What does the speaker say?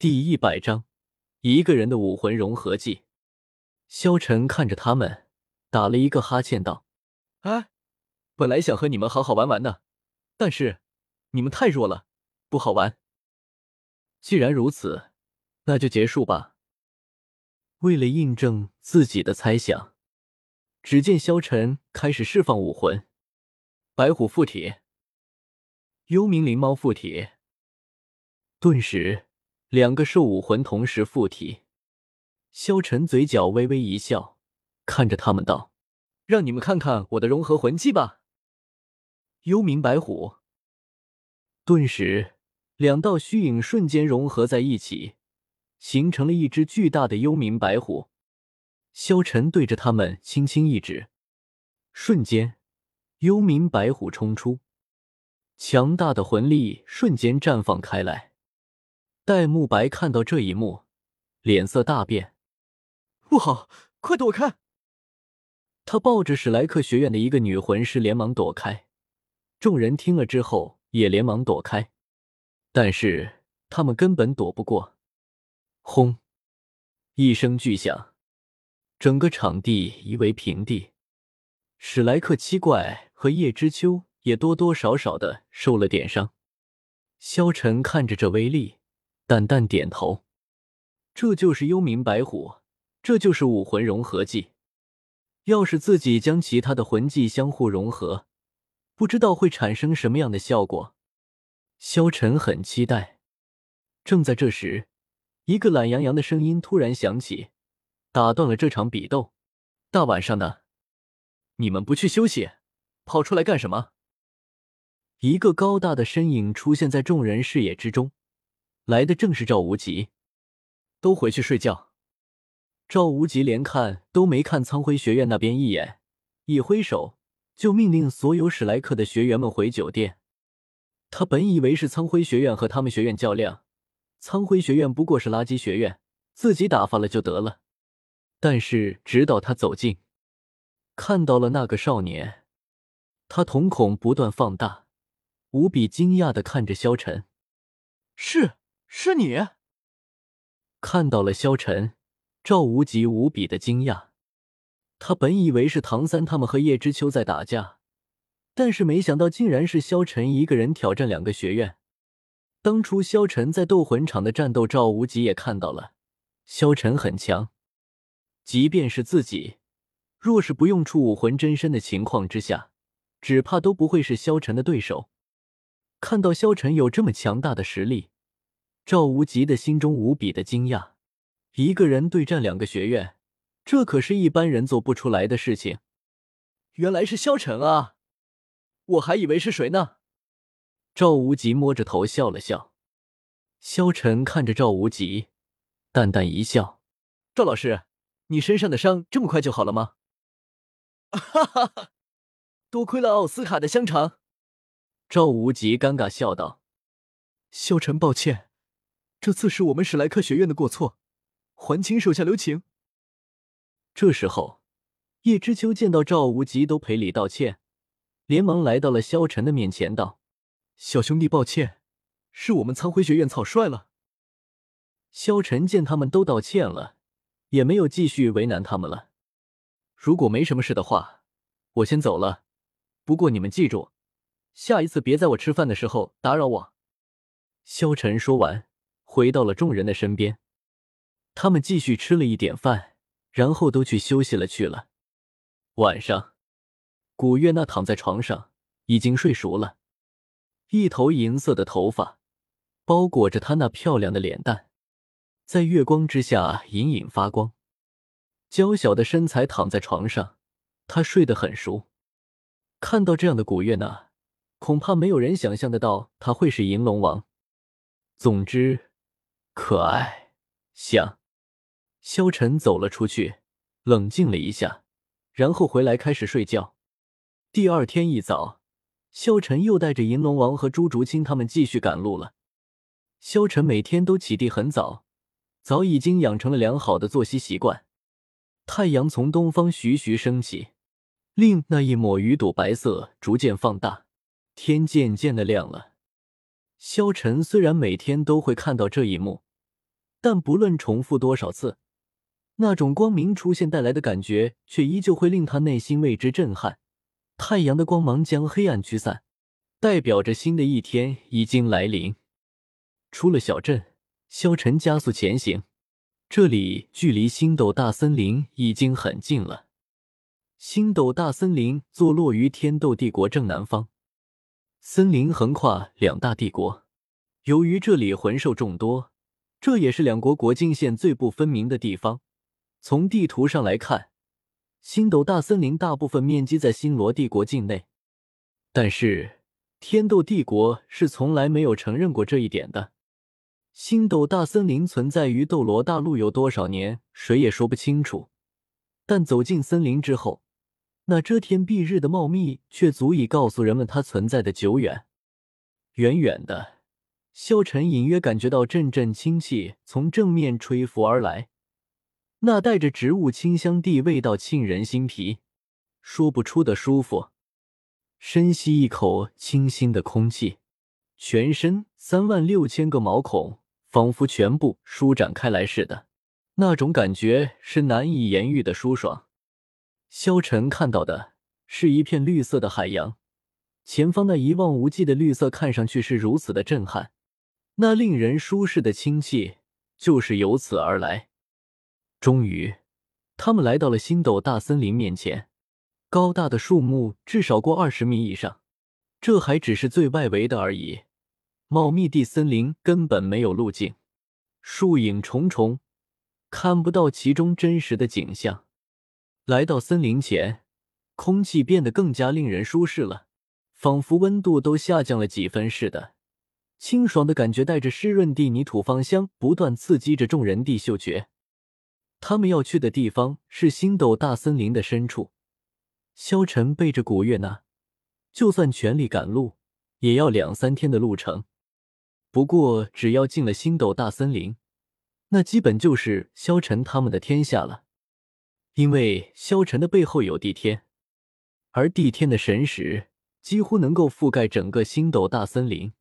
第一百章，一个人的武魂融合技。萧晨看着他们，打了一个哈欠，道：“哎，本来想和你们好好玩玩的，但是你们太弱了，不好玩。既然如此，那就结束吧。”为了印证自己的猜想，只见萧晨开始释放武魂：白虎附体，幽冥灵猫附体。顿时，两个兽武魂同时附体。萧晨嘴角微微一笑，看着他们道：“让你们看看我的融合魂技吧。”幽冥白虎。顿时，两道虚影瞬间融合在一起，形成了一只巨大的幽冥白虎。萧晨对着他们轻轻一指，瞬间，幽冥白虎冲出，强大的魂力瞬间绽放开来。戴沐白看到这一幕，脸色大变，不好，快躲开！他抱着史莱克学院的一个女魂师，连忙躲开。众人听了之后，也连忙躲开，但是他们根本躲不过。轰！一声巨响，整个场地夷为平地。史莱克七怪和叶知秋也多多少少的受了点伤。萧晨看着这威力。淡淡点头，这就是幽冥白虎，这就是武魂融合技。要是自己将其他的魂技相互融合，不知道会产生什么样的效果。萧晨很期待。正在这时，一个懒洋洋的声音突然响起，打断了这场比斗。大晚上的，你们不去休息，跑出来干什么？一个高大的身影出现在众人视野之中。来的正是赵无极，都回去睡觉。赵无极连看都没看苍辉学院那边一眼，一挥手就命令所有史莱克的学员们回酒店。他本以为是苍辉学院和他们学院较量，苍辉学院不过是垃圾学院，自己打发了就得了。但是直到他走近，看到了那个少年，他瞳孔不断放大，无比惊讶的看着萧晨，是。是你看到了萧晨，赵无极无比的惊讶。他本以为是唐三他们和叶知秋在打架，但是没想到竟然是萧晨一个人挑战两个学院。当初萧晨在斗魂场的战斗，赵无极也看到了，萧晨很强，即便是自己，若是不用出武魂真身的情况之下，只怕都不会是萧晨的对手。看到萧晨有这么强大的实力。赵无极的心中无比的惊讶，一个人对战两个学院，这可是一般人做不出来的事情。原来是萧晨啊，我还以为是谁呢。赵无极摸着头笑了笑。萧晨看着赵无极，淡淡一笑：“赵老师，你身上的伤这么快就好了吗？” 哈哈哈，多亏了奥斯卡的香肠。赵无极尴尬笑道：“萧晨，抱歉。”这次是我们史莱克学院的过错，还请手下留情。这时候，叶知秋见到赵无极都赔礼道歉，连忙来到了萧晨的面前，道：“小兄弟，抱歉，是我们苍辉学院草率了。”萧晨见他们都道歉了，也没有继续为难他们了。如果没什么事的话，我先走了。不过你们记住，下一次别在我吃饭的时候打扰我。萧晨说完。回到了众人的身边，他们继续吃了一点饭，然后都去休息了去了。晚上，古月娜躺在床上，已经睡熟了，一头银色的头发包裹着她那漂亮的脸蛋，在月光之下隐隐发光。娇小的身材躺在床上，她睡得很熟。看到这样的古月娜，恐怕没有人想象得到她会是银龙王。总之。可爱，想。萧晨走了出去，冷静了一下，然后回来开始睡觉。第二天一早，萧晨又带着银龙王和朱竹清他们继续赶路了。萧晨每天都起地很早，早已经养成了良好的作息习惯。太阳从东方徐徐升起，令那一抹鱼肚白色逐渐放大，天渐渐的亮了。萧晨虽然每天都会看到这一幕。但不论重复多少次，那种光明出现带来的感觉，却依旧会令他内心为之震撼。太阳的光芒将黑暗驱散，代表着新的一天已经来临。出了小镇，萧晨加速前行。这里距离星斗大森林已经很近了。星斗大森林坐落于天斗帝国正南方，森林横跨两大帝国。由于这里魂兽众多，这也是两国国境线最不分明的地方。从地图上来看，星斗大森林大部分面积在星罗帝国境内，但是天斗帝国是从来没有承认过这一点的。星斗大森林存在于斗罗大陆有多少年，谁也说不清楚。但走进森林之后，那遮天蔽日的茂密却足以告诉人们它存在的久远。远远的，萧晨隐约感觉到阵阵清气从正面吹拂而来，那带着植物清香地味道沁人心脾，说不出的舒服。深吸一口清新的空气，全身三万六千个毛孔。仿佛全部舒展开来似的，那种感觉是难以言喻的舒爽。萧晨看到的是一片绿色的海洋，前方那一望无际的绿色看上去是如此的震撼，那令人舒适的清气就是由此而来。终于，他们来到了星斗大森林面前，高大的树木至少过二十米以上，这还只是最外围的而已。茂密地森林根本没有路径，树影重重，看不到其中真实的景象。来到森林前，空气变得更加令人舒适了，仿佛温度都下降了几分似的。清爽的感觉带着湿润地泥土芳香，不断刺激着众人地嗅觉。他们要去的地方是星斗大森林的深处。萧晨背着古月娜，就算全力赶路，也要两三天的路程。不过，只要进了星斗大森林，那基本就是萧晨他们的天下了。因为萧晨的背后有地天，而地天的神识几乎能够覆盖整个星斗大森林。